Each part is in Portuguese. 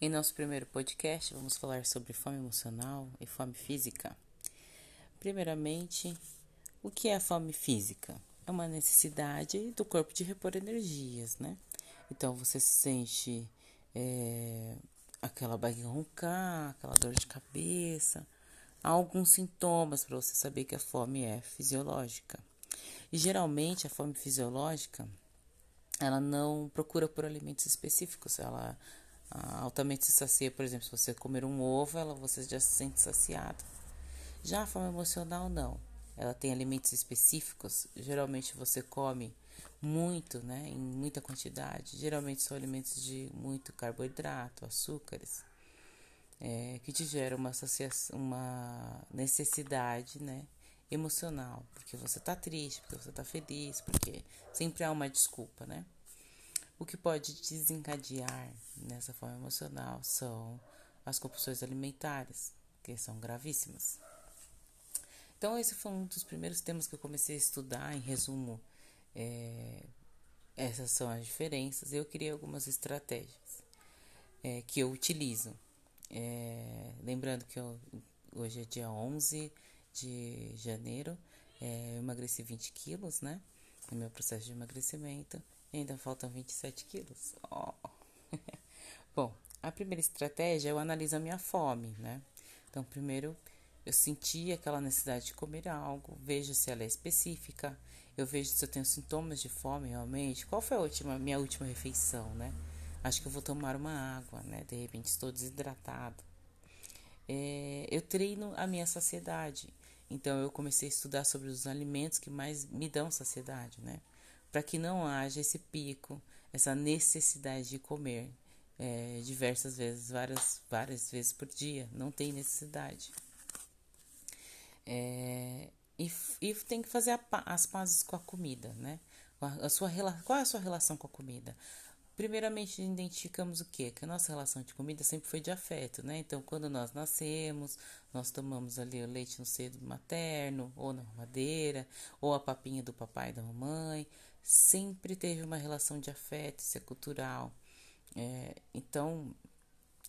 Em nosso primeiro podcast, vamos falar sobre fome emocional e fome física. Primeiramente, o que é a fome física? É uma necessidade do corpo de repor energias, né? Então você sente é, aquela barriga roncar, aquela dor de cabeça, há alguns sintomas para você saber que a fome é fisiológica. E geralmente a fome fisiológica ela não procura por alimentos específicos, ela altamente se sacia, por exemplo, se você comer um ovo, ela você já se sente saciado. Já a fome emocional não. Ela tem alimentos específicos, geralmente você come muito, né, em muita quantidade. Geralmente são alimentos de muito carboidrato, açúcares, é, que te geram uma, uma necessidade, né, emocional, porque você tá triste, porque você tá feliz, porque sempre há uma desculpa, né? O que pode desencadear nessa forma emocional são as compulsões alimentares, que são gravíssimas. Então, esse foi um dos primeiros temas que eu comecei a estudar. Em resumo, é, essas são as diferenças. Eu queria algumas estratégias é, que eu utilizo. É, lembrando que eu, hoje é dia 11 de janeiro, eu emagreci 20 quilos, né? No meu processo de emagrecimento. Ainda faltam 27 quilos. Oh. Bom, a primeira estratégia eu analiso a minha fome, né? Então, primeiro eu senti aquela necessidade de comer algo, vejo se ela é específica, eu vejo se eu tenho sintomas de fome realmente, qual foi a última, minha última refeição, né? Acho que eu vou tomar uma água, né? De repente estou desidratado. É, eu treino a minha saciedade, então eu comecei a estudar sobre os alimentos que mais me dão saciedade, né? Para que não haja esse pico, essa necessidade de comer é, diversas vezes, várias, várias vezes por dia. Não tem necessidade. É, e, e, tem que fazer a, as pazes com a comida, né? A, a sua, qual é a sua relação com a comida? Primeiramente, identificamos o quê? Que a nossa relação de comida sempre foi de afeto, né? Então, quando nós nascemos, nós tomamos ali o leite no seio materno, ou na madeira, ou a papinha do papai e da mamãe sempre teve uma relação de afeto, isso é cultural. É, então,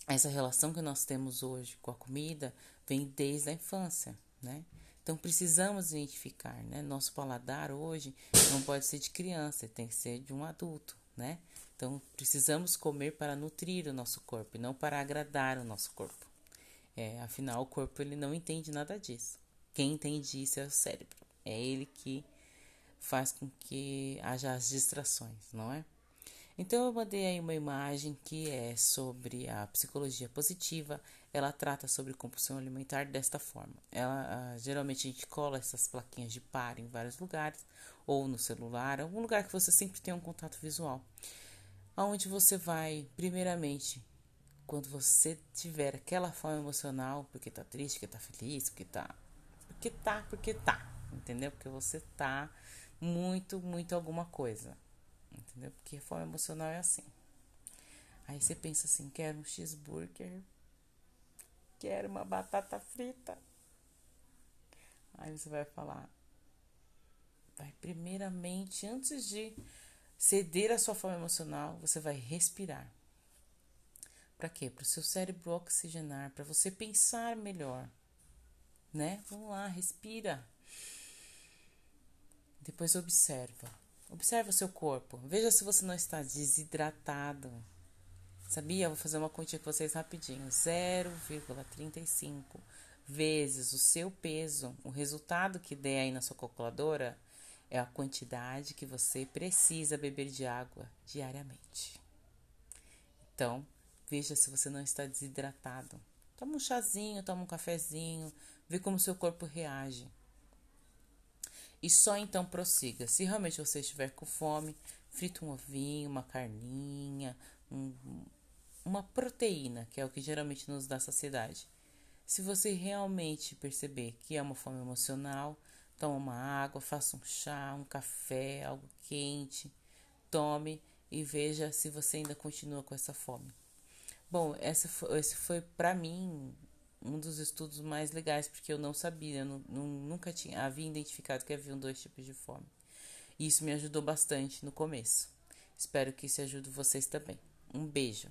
essa relação que nós temos hoje com a comida vem desde a infância, né? Então precisamos identificar, né? Nosso paladar hoje não pode ser de criança, tem que ser de um adulto, né? Então precisamos comer para nutrir o nosso corpo e não para agradar o nosso corpo. É, afinal, o corpo ele não entende nada disso. Quem entende isso é o cérebro. É ele que faz com que haja as distrações, não é? Então eu mandei aí uma imagem que é sobre a psicologia positiva. Ela trata sobre compulsão alimentar desta forma. Ela geralmente a gente cola essas plaquinhas de par em vários lugares, ou no celular, algum lugar que você sempre tenha um contato visual. Aonde você vai, primeiramente, quando você tiver aquela fome emocional, porque tá triste, porque tá feliz, porque tá. Porque tá, porque tá. Entendeu? Porque você tá muito, muito alguma coisa. Entendeu? Porque a fome emocional é assim. Aí você pensa assim: quero um cheeseburger, quero uma batata frita. Aí você vai falar: vai primeiramente, antes de ceder a sua fome emocional, você vai respirar. Para quê? Para o seu cérebro oxigenar, para você pensar melhor. Né? Vamos lá, respira. Depois observa. Observa o seu corpo. Veja se você não está desidratado. Sabia? Vou fazer uma continha com vocês rapidinho. 0,35 vezes o seu peso, o resultado que der aí na sua calculadora é a quantidade que você precisa beber de água diariamente. Então, veja se você não está desidratado. Toma um chazinho, toma um cafezinho, vê como seu corpo reage e só então prossiga. Se realmente você estiver com fome, frita um ovinho, uma carninha, um, uma proteína, que é o que geralmente nos dá saciedade. Se você realmente perceber que é uma fome emocional, toma uma água, faça um chá, um café, algo quente, tome e veja se você ainda continua com essa fome. Bom, essa foi, esse foi para mim um dos estudos mais legais, porque eu não sabia, eu não, nunca tinha havia identificado que haviam dois tipos de fome. E isso me ajudou bastante no começo. Espero que isso ajude vocês também. Um beijo.